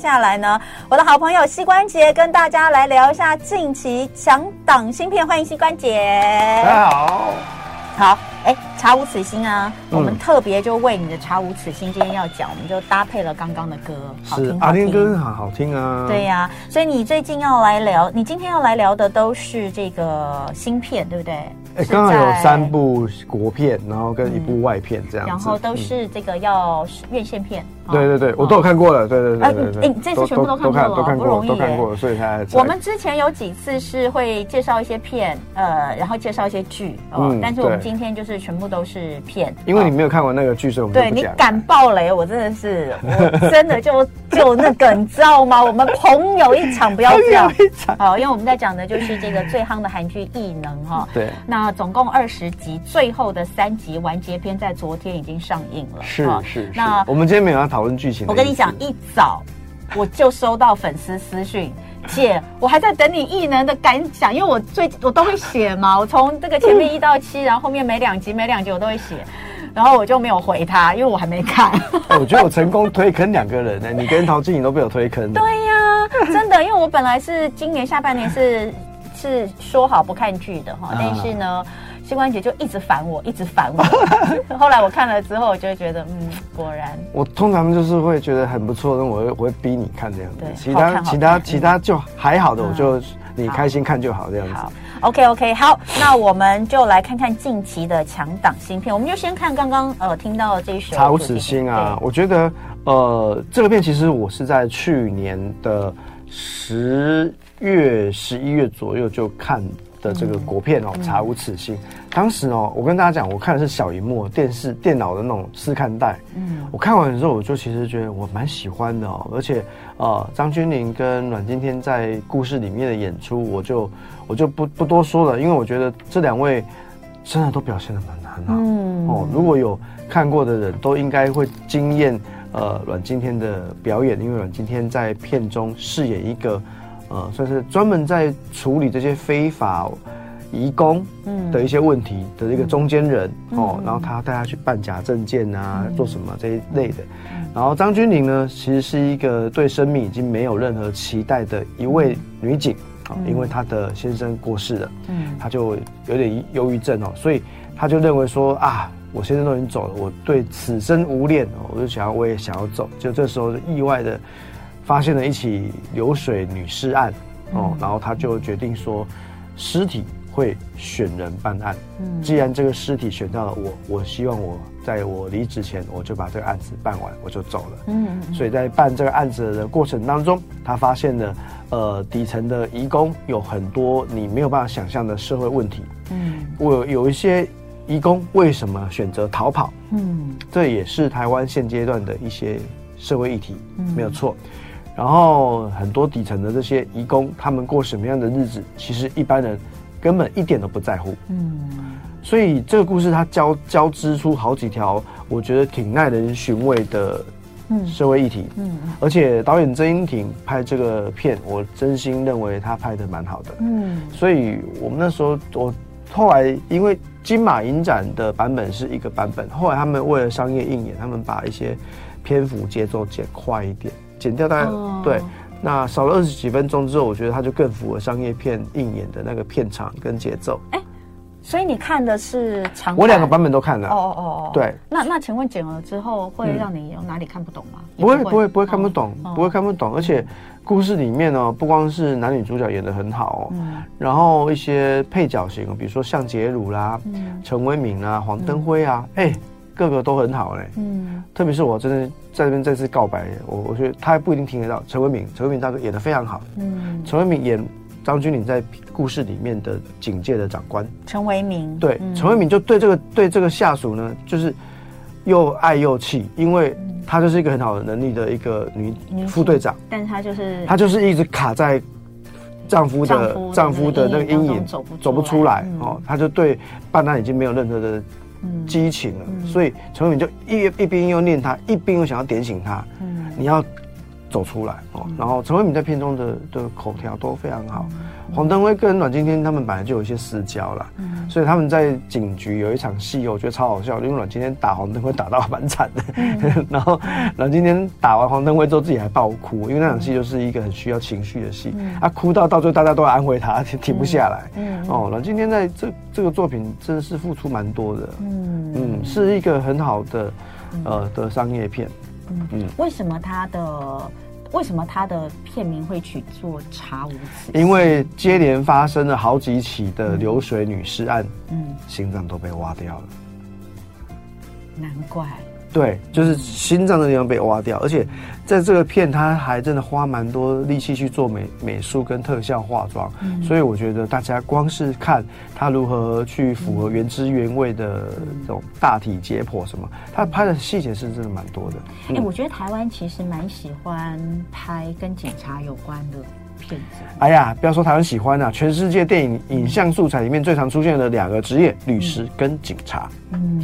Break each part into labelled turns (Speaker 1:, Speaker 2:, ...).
Speaker 1: 下来呢，我的好朋友膝关节跟大家来聊一下近期强档芯片，欢迎膝关节。
Speaker 2: 大家好，
Speaker 1: 好。哎，查无此心啊！嗯、我们特别就为你的查无此心，今天要讲，我们就搭配了刚刚的歌，好听，好
Speaker 2: 听。歌好好听啊！
Speaker 1: 对呀、啊，所以你最近要来聊，你今天要来聊的都是这个芯片，对不对？
Speaker 2: 哎，刚好有三部国片，然后跟一部外片这样子，
Speaker 1: 然后都是这个要院线片。
Speaker 2: 对对对，我都有看过了。对对对对，
Speaker 1: 哎，这次全部都看过了，不容易，
Speaker 2: 都看过了，所以才。
Speaker 1: 我们之前有几次是会介绍一些片，呃，然后介绍一些剧，哦，但是我们今天就是全部都是片。
Speaker 2: 因为你没有看过那个剧，所以我们
Speaker 1: 对你敢爆雷，我真的是，我真的就 就那个，你知道吗？我们朋友一场，不要这样。好，因为我们在讲的就是这个最夯的韩剧《异能》哈。
Speaker 2: 对。
Speaker 1: 那总共二十集，最后的三集完结篇在昨天已经上映了。
Speaker 2: 是是。那我们今天没有要讨论剧情。
Speaker 1: 我跟你讲，一早我就收到粉丝私讯，姐，我还在等你异能的感想，因为我最我都会写嘛，我从这个前面一到七，然后后面每两集每两集我都会写，然后我就没有回他，因为我还没看。
Speaker 2: 我觉得我成功推坑两个人呢，你跟陶晶莹都被我推坑。
Speaker 1: 对呀、啊，真的，因为我本来是今年下半年是是说好不看剧的哈，但是呢。膝关节就一直烦我，一直烦我。后来我看了之后，我就觉得，嗯，果然。
Speaker 2: 我通常就是会觉得很不错，那我会我会逼你看这样子。
Speaker 1: 对，
Speaker 2: 其他其他其他就还好的，我就你开心看就好这样子。
Speaker 1: 好，OK OK，好，那我们就来看看近期的强档新片。我们就先看刚刚呃听到的这一首《
Speaker 2: 查无此心》啊，我觉得呃这个片其实我是在去年的十月十一月左右就看的这个国片哦，《查无此心》。当时哦，我跟大家讲，我看的是小荧幕电视、电脑的那种试看带。嗯，我看完之后，我就其实觉得我蛮喜欢的哦，而且呃，张钧甯跟阮经天在故事里面的演出，我就我就不不多说了，因为我觉得这两位真的都表现的蛮很好。嗯哦，如果有看过的人都应该会惊艳呃阮经天的表演，因为阮经天在片中饰演一个呃算是专门在处理这些非法。移工嗯。的一些问题的一个中间人、嗯、哦，然后他带他去办假证件啊，嗯、做什么这一类的。然后张君玲呢，其实是一个对生命已经没有任何期待的一位女警啊，嗯、因为她的先生过世了，嗯，她就有点忧郁症哦，所以她就认为说啊，我先生都已经走了，我对此生无恋哦，我就想要我也想要走，就这时候意外的发现了一起流水女尸案哦，然后她就决定说尸体。会选人办案。嗯，既然这个尸体选到了我，我希望我在我离职前，我就把这个案子办完，我就走了。嗯，所以在办这个案子的过程当中，他发现了，呃，底层的移工有很多你没有办法想象的社会问题。嗯，我有一些移工为什么选择逃跑？嗯，这也是台湾现阶段的一些社会议题，没有错。然后很多底层的这些移工，他们过什么样的日子？其实一般人。根本一点都不在乎，嗯，所以这个故事它交交织出好几条，我觉得挺耐人寻味的，嗯。社会议题，嗯，而且导演曾英庭拍这个片，我真心认为他拍的蛮好的，嗯，所以我们那时候我后来因为金马影展的版本是一个版本，后来他们为了商业应演，他们把一些篇幅节奏剪快一点，剪掉大概、哦、对。那少了二十几分钟之后，我觉得它就更符合商业片映演的那个片场跟节奏。哎、欸，
Speaker 1: 所以你看的是长？
Speaker 2: 我两个版本都看了。
Speaker 1: 哦哦哦，
Speaker 2: 对。
Speaker 1: 那那请问剪了之后会让你有哪里看不懂吗？
Speaker 2: 不会不会不会看不懂，不会看不懂。而且故事里面呢，不光是男女主角演的很好，嗯，然后一些配角型，比如说向杰鲁啦、陈为民啊、黄登辉啊，哎。个个都很好嘞，嗯，特别是我真的在这边再次告白，我我觉得他还不一定听得到。陈为民，陈为民大哥演的非常好，嗯，陈为民演张钧甯在故事里面的警戒的长官，
Speaker 1: 陈为民，
Speaker 2: 对，陈为民就对这个对这个下属呢，就是又爱又气，因为她就是一个很好的能力的一个女副队长，
Speaker 1: 但是她就是
Speaker 2: 她就是一直卡在丈夫的丈夫的那个阴影走不走不出来哦，她就对办案已经没有任何的。激情了，嗯、所以陈伟霆就一一边又念他，一边又想要点醒他。嗯，你要走出来哦。嗯、然后陈慧敏在片中的的口条都非常好，黄登辉跟阮经天他们本来就有一些私交啦，嗯、所以他们在警局有一场戏，我觉得超好笑，因为阮经天打黄登辉打到蛮惨的，嗯、然后阮经天打完黄登辉之后自己还爆哭，因为那场戏就是一个很需要情绪的戏，嗯、啊，哭到到最后大家都要安慰他，停停不下来。哦，阮经天在这这个作品真的是付出蛮多的，嗯。嗯，是一个很好的呃的商业片。
Speaker 1: 嗯嗯，为什么他的？为什么他的片名会取做《查无此心》？
Speaker 2: 因为接连发生了好几起的流水女尸案，嗯，心脏都被挖掉了，
Speaker 1: 难怪。
Speaker 2: 对，就是心脏的地方被挖掉，而且在这个片，他还真的花蛮多力气去做美美术跟特效化妆，嗯、所以我觉得大家光是看他如何去符合原汁原味的这种大体解剖什么，他拍的细节是真的蛮多的。
Speaker 1: 哎、欸，我觉得台湾其实蛮喜欢拍跟警察有关的。
Speaker 2: 哎呀，不要说台湾喜欢啊，全世界电影影像素材里面最常出现的两个职业，律师跟警察。嗯，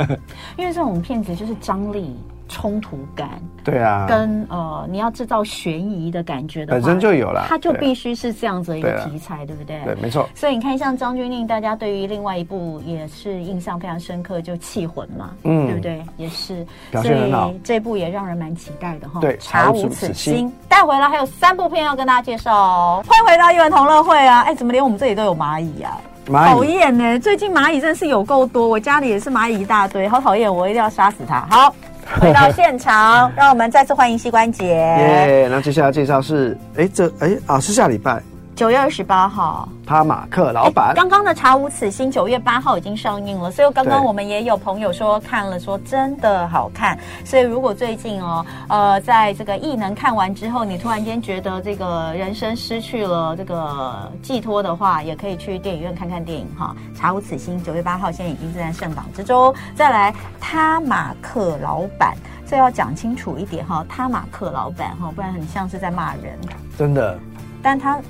Speaker 1: 因为这种片子就是张力。冲突感，
Speaker 2: 对啊，
Speaker 1: 跟呃，你要制造悬疑的感觉的话，
Speaker 2: 本身就有了，
Speaker 1: 它就必须是这样子一个题材，对，对不对？
Speaker 2: 对，没错。
Speaker 1: 所以你看，像张钧甯，大家对于另外一部也是印象非常深刻，就《气魂》嘛，嗯，对不对？也是，
Speaker 2: 表现很好。
Speaker 1: 这部也让人蛮期待的哈。
Speaker 2: 对，
Speaker 1: 查无此心。带回来还有三部片要跟大家介绍哦。欢迎回到一文同乐会啊！哎，怎么连我们这里都有蚂蚁啊？讨厌呢！最近蚂蚁真的是有够多，我家里也是蚂蚁一大堆，好讨厌，我一定要杀死它。好。回到现场，让我们再次欢迎膝关节。
Speaker 2: 耶！那接下来介绍是，哎、欸，这，哎、欸、啊，是下礼拜。
Speaker 1: 九月二十八号，
Speaker 2: 他马克老板。
Speaker 1: 刚刚的《查无此心》九月八号已经上映了，所以刚刚我们也有朋友说看了，说真的好看。所以如果最近哦，呃，在这个异能看完之后，你突然间觉得这个人生失去了这个寄托的话，也可以去电影院看看电影哈。《查无此心》九月八号现在已经正在上档之中。再来，他马克老板，这要讲清楚一点哈，他马克老板哈，不然很像是在骂人。
Speaker 2: 真的，
Speaker 1: 但他。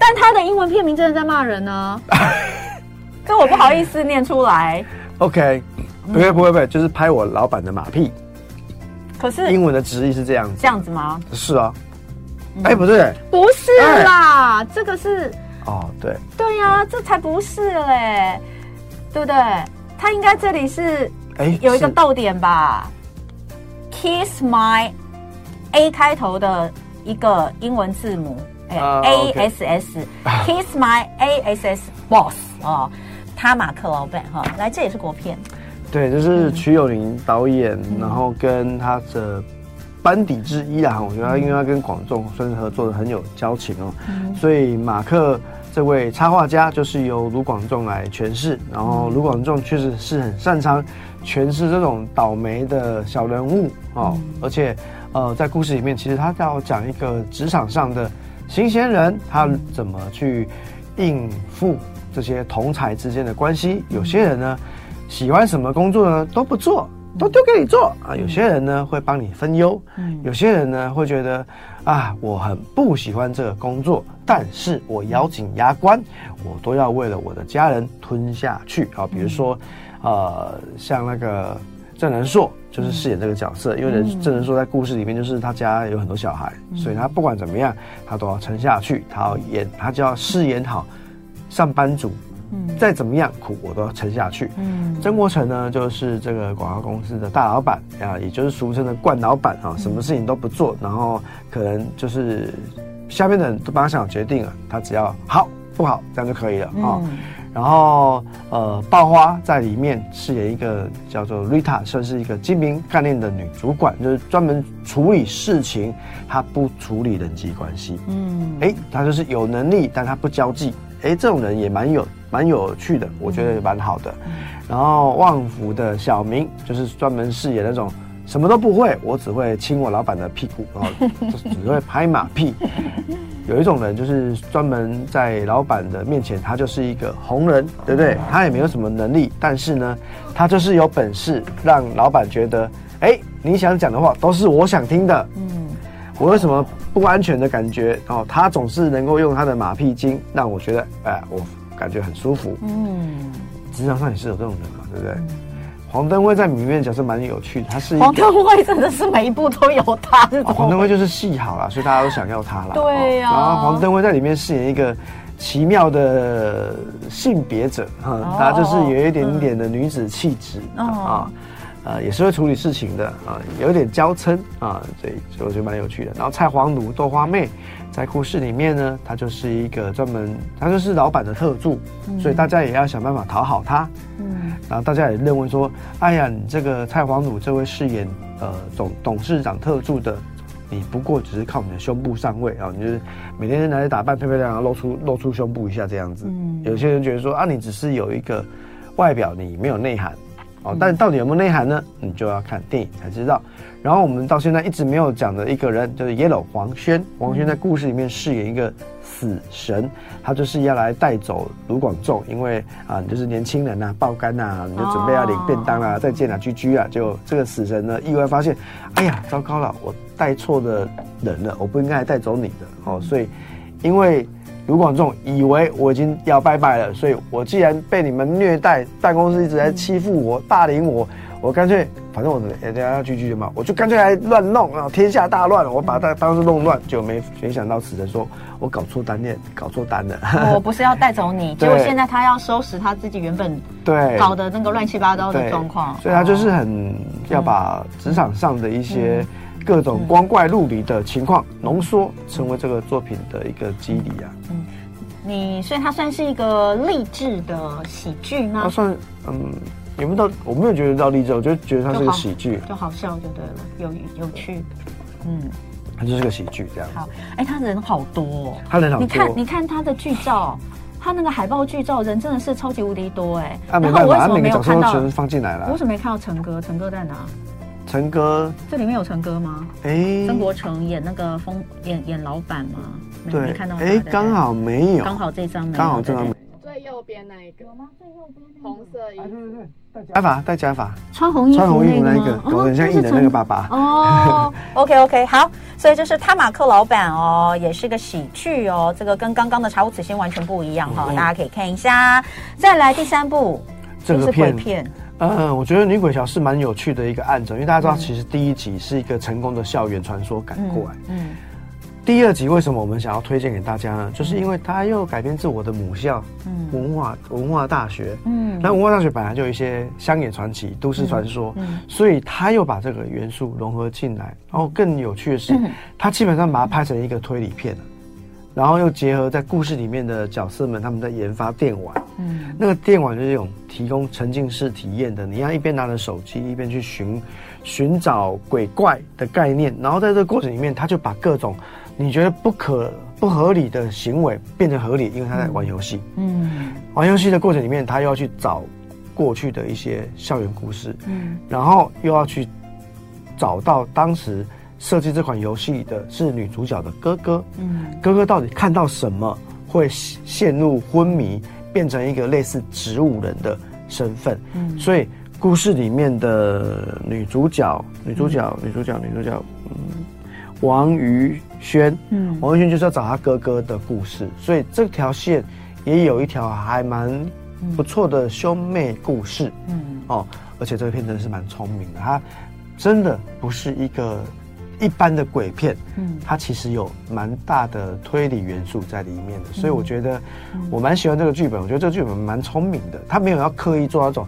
Speaker 1: 但他的英文片名真的在骂人呢，这我不好意思念出来。
Speaker 2: OK，不会不会不会，就是拍我老板的马屁。
Speaker 1: 可是
Speaker 2: 英文的直译是这样子，
Speaker 1: 这样子吗？
Speaker 2: 是啊。哎，不对，
Speaker 1: 不是啦，这个是
Speaker 2: 哦，对，
Speaker 1: 对呀，这才不是嘞，对不对？他应该这里是哎有一个逗点吧？Kiss my A 开头的一个英文字母。A S S，Kiss My A S S Boss 哦，他马克老板哈，来这也是国片，
Speaker 2: 对，这是瞿友宁导演，嗯、然后跟他的班底之一啊，我觉得他因为他跟广仲算是合作的很有交情哦，嗯、所以马克这位插画家就是由卢广仲来诠释，然后卢广仲确实是很擅长诠释这种倒霉的小人物哦，嗯、而且呃，在故事里面其实他要讲一个职场上的。新鲜人他怎么去应付这些同才之间的关系？有些人呢，喜欢什么工作呢？都不做，都丢给你做啊。有些人呢会帮你分忧，有些人呢会觉得啊，我很不喜欢这个工作，但是我咬紧牙关，我都要为了我的家人吞下去啊。比如说，呃，像那个。郑仁硕就是饰演这个角色，因为人郑人硕在故事里面就是他家有很多小孩，所以他不管怎么样，他都要撑下去，他要演，他就要饰演好上班族，嗯。再怎么样苦我都要撑下去。嗯。曾国城呢，就是这个广告公司的大老板啊，也就是俗称的惯老板啊，什么事情都不做，然后可能就是下面的人都帮他想决定了，他只要好不好这样就可以了啊。然后，呃，爆花在里面饰演一个叫做 Rita，算是一个精明干练的女主管，就是专门处理事情，她不处理人际关系。嗯，哎，她就是有能力，但她不交际。哎，这种人也蛮有蛮有趣的，我觉得也蛮好的。嗯、然后旺福的小明就是专门饰演那种什么都不会，我只会亲我老板的屁股，然后只会拍马屁。有一种人就是专门在老板的面前，他就是一个红人，对不对？他也没有什么能力，但是呢，他就是有本事让老板觉得，哎，你想讲的话都是我想听的。嗯，我有什么不安全的感觉哦？他总是能够用他的马屁精让我觉得，哎，我感觉很舒服。嗯，职场上也是有这种人嘛，对不对？嗯黄登辉在里面角色蛮有趣的，他是一
Speaker 1: 黄登辉真的是每一部都有他。
Speaker 2: 黄登辉就是戏好了，所以大家都想要他了。
Speaker 1: 对呀、啊。
Speaker 2: 然后黄登辉在里面饰演一个奇妙的性别者哈，
Speaker 1: 哦、
Speaker 2: 她就是有一点点的女子气质、
Speaker 1: 嗯、
Speaker 2: 啊，呃，也是会处理事情的啊，有点娇嗔啊，所以所以我觉得蛮有趣的。然后蔡黄奴豆花妹在故事里面呢，他就是一个专门，他就是老板的特助，嗯、所以大家也要想办法讨好他。嗯，然后大家也认为说，哎呀，你这个蔡黄汝这位饰演呃总董事长特助的。你不过只是靠你的胸部上位啊，你就是每天拿来打扮漂漂亮亮，露出露出胸部一下这样子。嗯，有些人觉得说啊，你只是有一个外表，你没有内涵哦。但到底有没有内涵呢？你就要看电影才知道。然后我们到现在一直没有讲的一个人就是 Yellow 黄轩，黄轩在故事里面饰演一个死神，他就是要来带走卢广仲，因为啊，你就是年轻人呐、啊，爆肝呐、啊，你就准备要领便当啦、啊，再见啦居居啊，就这个死神呢，意外发现，哎呀，糟糕了，我。带错的人了，我不应该带走你的哦，所以因为卢广仲以为我已经要拜拜了，所以我既然被你们虐待，办公室一直在欺负我、霸凌我，我干脆反正我人家要聚聚的嘛，我就干脆来乱弄啊，天下大乱，我把他当时弄乱，就没没想到死神说我搞错单恋，搞错单了，
Speaker 1: 我不是要带走你，结果现在他要收拾他自己原本对搞的那个乱七八糟的状况，
Speaker 2: 所以他就是很要把职场上的一些。各种光怪陆离的情况浓缩，成为这个作品的一个基底啊。嗯，
Speaker 1: 你所以它算是一个励志的喜剧吗？
Speaker 2: 它算嗯，有没有到？我没有觉得到励志，我就觉得它是个喜剧，
Speaker 1: 就好笑就对了，有有趣。嗯，
Speaker 2: 它就是个喜剧这样。
Speaker 1: 好，哎、欸，他人好多哦，
Speaker 2: 他人好多。
Speaker 1: 你看，你看他的剧照，他那个海报剧照，人真的是超级无敌多哎。
Speaker 2: 啊，没办法，他每个角色都全放进来了。
Speaker 1: 我为什么没看到陈哥？陈哥在哪？
Speaker 2: 陈哥，
Speaker 1: 这里面有陈哥吗？哎、欸，曾国成演那个风演演老板吗？
Speaker 2: 对，
Speaker 1: 没看到。哎、
Speaker 2: 欸，刚好没有，
Speaker 1: 刚好这张没有，
Speaker 2: 刚好这张没有。
Speaker 3: 最右边那一个有吗？最右边红色衣服，啊、对对对，
Speaker 2: 戴假发，戴假发，
Speaker 1: 穿红衣穿红衣服那个，
Speaker 2: 长得很像艺人那个爸爸。
Speaker 1: 哦，OK OK，好，所以就是他马克老板哦，也是个喜剧哦，这个跟刚刚的《茶无此心》完全不一样哈、哦，嗯、大家可以看一下。再来第三部，这个片。片
Speaker 2: 嗯，我觉得《女鬼桥》是蛮有趣的一个案子，因为大家知道，其实第一集是一个成功的校园传说赶过来。嗯。嗯第二集为什么我们想要推荐给大家呢？就是因为它又改编自我的母校，嗯，文化文化大学，嗯，那文化大学本来就有一些乡野传奇、都市传说，嗯，所以他又把这个元素融合进来。然后更有趣的是，他基本上把它拍成一个推理片，然后又结合在故事里面的角色们，他们在研发电玩，嗯，那个电玩就是一种提供沉浸式体验的，你要一边拿着手机，一边去寻寻找鬼怪的概念，然后在这个过程里面，他就把各种。你觉得不可不合理的行为变成合理，因为他在玩游戏。嗯，玩游戏的过程里面，他又要去找过去的一些校园故事。嗯，然后又要去找到当时设计这款游戏的是女主角的哥哥。嗯，哥哥到底看到什么会陷入昏迷，变成一个类似植物人的身份？嗯，所以故事里面的女主角，女主角，女主角，女主角，嗯。王于轩，嗯，王于轩就是要找他哥哥的故事，所以这条线也有一条还蛮不错的兄妹故事，嗯，哦，而且这个片真的是蛮聪明的，他真的不是一个一般的鬼片，嗯，它其实有蛮大的推理元素在里面的，所以我觉得我蛮喜欢这个剧本，我觉得这个剧本蛮聪明的，他没有要刻意做那种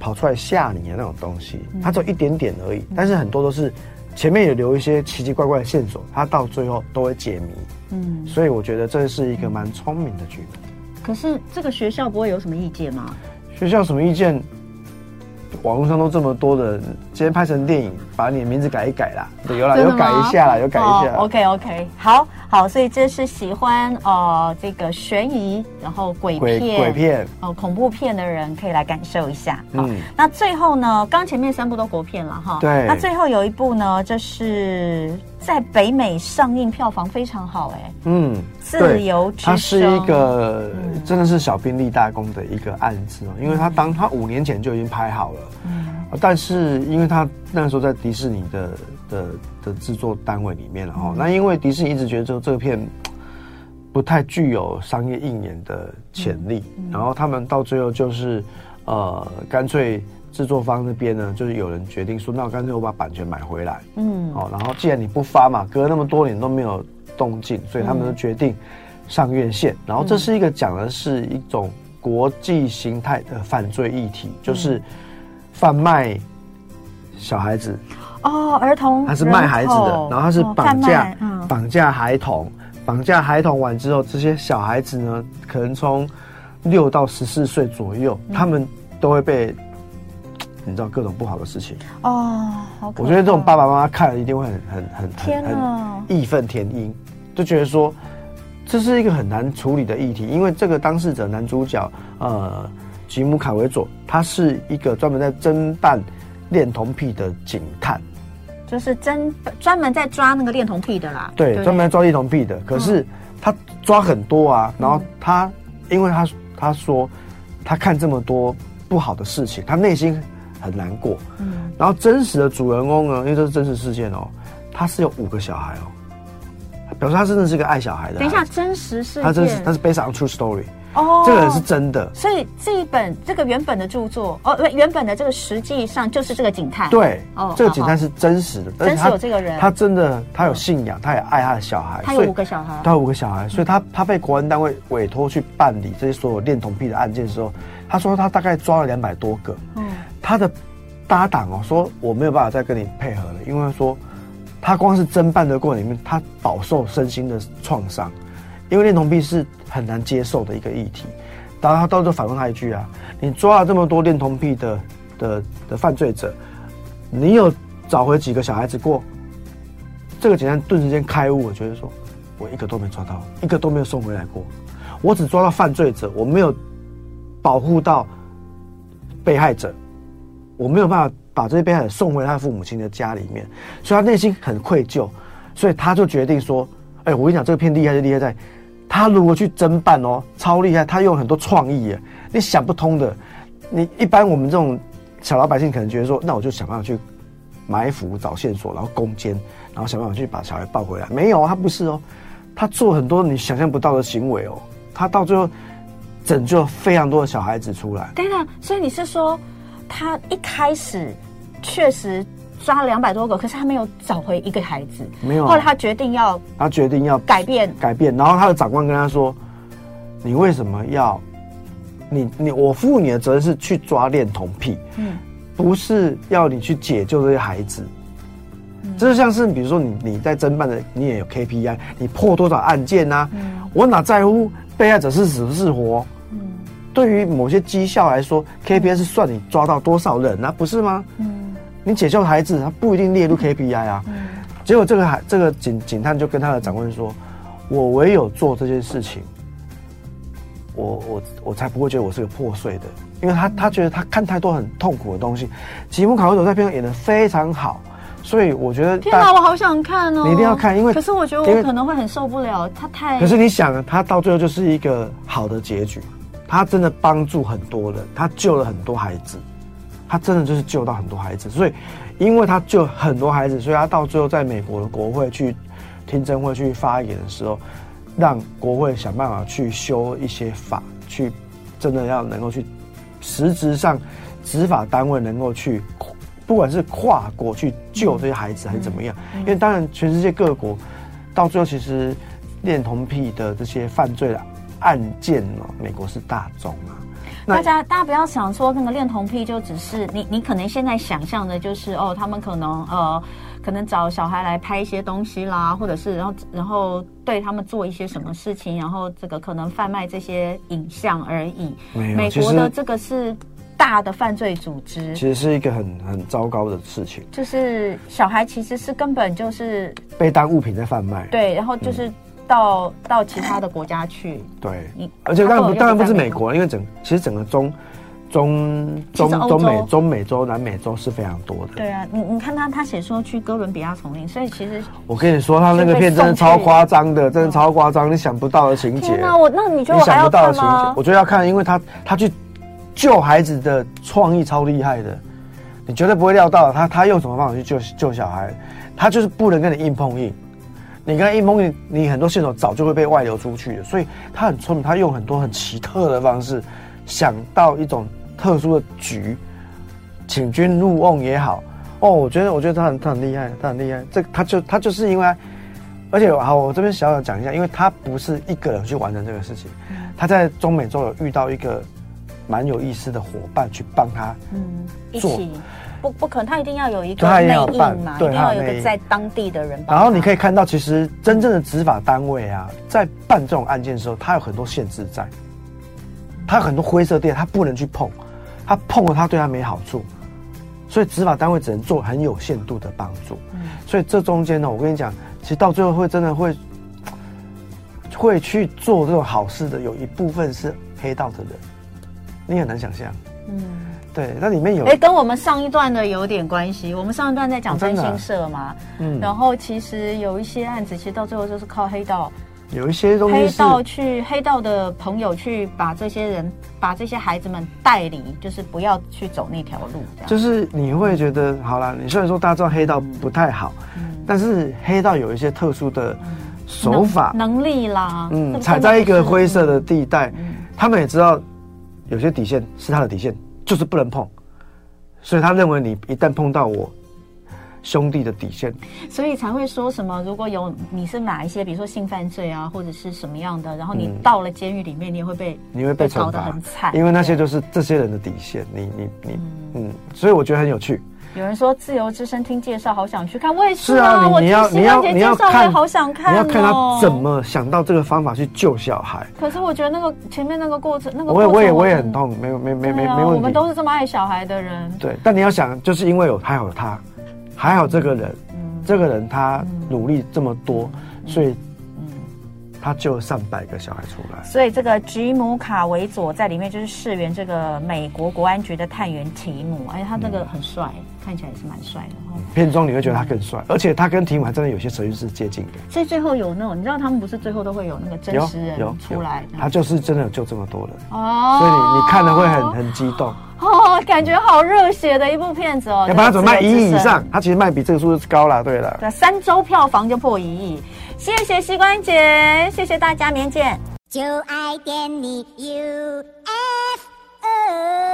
Speaker 2: 跑出来吓你的那种东西，它只有一点点而已，但是很多都是。前面有留一些奇奇怪怪的线索，它到最后都会解谜。嗯，所以我觉得这是一个蛮聪明的剧本。
Speaker 1: 可是这个学校不会有什么意见吗？
Speaker 2: 学校什么意见？网络上都这么多的，今天拍成电影，把你的名字改一改啦。对，有啦，有改一下啦，有改一下。
Speaker 1: OK OK，好好，所以这是喜欢呃这个悬疑，然后鬼片、
Speaker 2: 鬼，鬼片、
Speaker 1: 呃恐怖片的人可以来感受一下。嗯、那最后呢，刚前面三部都国片了哈。
Speaker 2: 对。
Speaker 1: 那最后有一部呢，就是在北美上映，票房非常好哎、欸。嗯。自由。它
Speaker 2: 是一个真的是小兵立大功的一个案子哦，因为他当他五年前就已经拍好了。嗯。但是，因为他那时候在迪士尼的的的制作单位里面了哈，嗯、那因为迪士尼一直觉得这这片不太具有商业应演的潜力，然后他们到最后就是呃，干脆制作方那边呢，就是有人决定说，那我干脆我把版权买回来，嗯，哦，然后既然你不发嘛，隔那么多年都没有动静，所以他们就决定上院线。然后这是一个讲的是一种国际形态的犯罪议题，就是贩卖小孩子。
Speaker 1: 哦，儿童
Speaker 2: 他是卖孩子的，然后他是绑架绑架孩童，绑架孩童完之后，这些小孩子呢，可能从六到十四岁左右，他们都会被。你知道各种不好的事情
Speaker 1: 哦，
Speaker 2: 我觉得这种爸爸妈妈看了一定会很很很天很义愤填膺，就觉得说这是一个很难处理的议题，因为这个当事者男主角呃吉姆卡维佐，他是一个专门在侦办恋童癖的警探，
Speaker 1: 就是侦专门在抓那个恋童癖的啦，
Speaker 2: 对，专门在抓恋童癖的，可是他抓很多啊，然后他因为他他说他看这么多不好的事情，他内心。很难过，嗯，然后真实的主人公呢，因为这是真实事件哦，他是有五个小孩哦，表示他真的是个爱小孩的。
Speaker 1: 等一下，真实事件，
Speaker 2: 他真是他是 based on true story 哦，这个人是真的。
Speaker 1: 所以这一本这个原本的著作哦，原本的这个实际上就是这个警探，
Speaker 2: 对，哦，这个警探是真实的，
Speaker 1: 真实有这个人，
Speaker 2: 他真的他有信仰，他也爱他的小孩，
Speaker 1: 他有五个小孩，
Speaker 2: 他有五个小孩，所以他他被国安单位委托去办理这些所有恋童癖的案件的时候，他说他大概抓了两百多个，嗯。他的搭档哦说，我没有办法再跟你配合了，因为说他光是侦办的过程里面，他饱受身心的创伤，因为恋童癖是很难接受的一个议题。然后他到时候反问他一句啊：“你抓了这么多恋童癖的的的犯罪者，你有找回几个小孩子过？”这个警察顿时间开悟，我觉得说我一个都没抓到，一个都没有送回来过，我只抓到犯罪者，我没有保护到被害者。我没有办法把这些被害者送回他父母亲的家里面，所以他内心很愧疚，所以他就决定说：“哎，我跟你讲，这个片厉害就厉害在，他如果去侦办哦，超厉害，他用很多创意耶，你想不通的。你一般我们这种小老百姓可能觉得说，那我就想办法去埋伏、找线索，然后攻坚，然后想办法去把小孩抱回来。没有，他不是哦，他做很多你想象不到的行为哦，他到最后拯救非常多的小孩子出来。
Speaker 1: 对啊，所以你是说？”他一开始确实抓了两百多个，可是他没有找回一个孩子。
Speaker 2: 没有。
Speaker 1: 后来他决定要，
Speaker 2: 他决定要
Speaker 1: 改变
Speaker 2: 改变。然后他的长官跟他说：“你为什么要？你你我负你的责任是去抓恋童癖，嗯，不是要你去解救这些孩子。就像是比如说你你在侦办的，你也有 KPI，你破多少案件啊？嗯，我哪在乎被害者是死是活？”对于某些绩效来说，KPI 是算你抓到多少人啊，不是吗？嗯，你解救孩子，他不一定列入 KPI 啊。嗯，结果这个还这个警警探就跟他的长官说：“我唯有做这件事情，我我我才不会觉得我是个破碎的，因为他他觉得他看太多很痛苦的东西。吉姆卡维佐在片中演的非常好，所以我觉得
Speaker 1: 天哪，我好想看哦！
Speaker 2: 你一定要看，因为
Speaker 1: 可是我觉得我可能会很受不了，他太……
Speaker 2: 可是你想，他到最后就是一个好的结局。”他真的帮助很多人，他救了很多孩子，他真的就是救到很多孩子。所以，因为他救很多孩子，所以他到最后在美国的国会去听证会去发言的时候，让国会想办法去修一些法，去真的要能够去实质上执法单位能够去，不管是跨国去救这些孩子还是怎么样。因为当然，全世界各国到最后其实恋童癖的这些犯罪了。案件哦，美国是大宗啊。
Speaker 1: 大家大家不要想说那个恋童癖就只是你你可能现在想象的就是哦，他们可能呃可能找小孩来拍一些东西啦，或者是然后然后对他们做一些什么事情，然后这个可能贩卖这些影像而已。美国的这个是大的犯罪组织，
Speaker 2: 其实是一个很很糟糕的事情。
Speaker 1: 就是小孩其实是根本就是
Speaker 2: 被当物品在贩卖。
Speaker 1: 对，然后就是。嗯到到其他的国家去，
Speaker 2: 对，你而且当然不当然不是美国，因为整其实整个中中中中美中美洲南美洲是非常多的。
Speaker 1: 对啊，你你看他他写说去哥伦比亚丛林，所以其实
Speaker 2: 我跟你说，他那个片真的超夸张的，真的超夸张，你想不到的情节。
Speaker 1: 那我那你觉得我还要看吗？
Speaker 2: 我觉得要看，因为他他去救孩子的创意超厉害的，你绝对不会料到他他用什么方法去救救小孩，他就是不能跟你硬碰硬。你跟他一蒙，你你很多线索早就会被外流出去的，所以他很聪明，他用很多很奇特的方式，想到一种特殊的局，请君入瓮也好，哦，我觉得我觉得他很他很厉害，他很厉害，这他就他就是因为而且好，我这边小小讲一下，因为他不是一个人去完成这个事情，他在中美洲有遇到一个蛮有意思的伙伴去帮他，嗯，
Speaker 1: 一起不不可能，他一定要有一个内应嘛，一定要有一个在当地的人。
Speaker 2: 然后你可以看到，其实真正的执法单位啊，在办这种案件的时候，他有很多限制在，他有很多灰色地带，他不能去碰，他碰了他对他没好处，所以执法单位只能做很有限度的帮助。所以这中间呢，我跟你讲。其实到最后会真的会会去做这种好事的，有一部分是黑道的人，你很难想象。嗯，对，那里面有哎，
Speaker 1: 跟我们上一段的有点关系。我们上一段在讲真心社嘛，嗯，然后其实有一些案子，其实到最后就是靠黑道。
Speaker 2: 有一些东西
Speaker 1: 黑道去黑道的朋友去把这些人把这些孩子们带离，就是不要去走那条路。
Speaker 2: 就是你会觉得，好了，你虽然说大家知道黑道不太好。嗯但是黑道有一些特殊的手法、
Speaker 1: 能，能力啦，
Speaker 2: 嗯，踩在一个灰色的地带，嗯，他们也知道有些底线是他的底线，就是不能碰，所以他认为你一旦碰到我兄弟的底线，
Speaker 1: 所以才会说什么，如果有你是哪一些，比如说性犯罪啊，或者是什么样的，然后你到了监狱里面，你也会被
Speaker 2: 你会被
Speaker 1: 惩罚。很惨，
Speaker 2: 因为那些就是这些人的底线，你你你嗯，嗯，所以我觉得很有趣。
Speaker 1: 有人说《自由之声》听介绍，好想去看。我也
Speaker 2: 是啊，你你要你要你要看，
Speaker 1: 好想看。
Speaker 2: 你要看他怎么想到这个方法去救小孩。
Speaker 1: 可是我觉得那个前面那个过程，那个
Speaker 2: 我也我也我也很痛，没有没没没没问题。
Speaker 1: 我们都是这么爱小孩的人。
Speaker 2: 对，但你要想，就是因为有还有他，还好这个人，这个人他努力这么多，所以。他救了上百个小孩出来，
Speaker 1: 所以这个吉姆卡维佐在里面就是饰演这个美国国安局的探员提姆，而且他那个很帅，嗯、看起来也是蛮帅的。
Speaker 2: 片中你会觉得他更帅，嗯，而且他跟提姆还真的有些程度是接近的。
Speaker 1: 所以最后有那种，你知道他们不是最后都会有那个真实人出来，
Speaker 2: 他就是真的有救这么多人哦，所以你你看了会很很激动
Speaker 1: 哦，感觉好热血的一部片子哦。
Speaker 2: 要不然他怎么卖一亿以上？他其实卖比这个数字高了，对了，
Speaker 1: 对，三周票房就破一亿。谢谢膝关节，谢谢大家，明见。就爱点你 UFO。U, F, o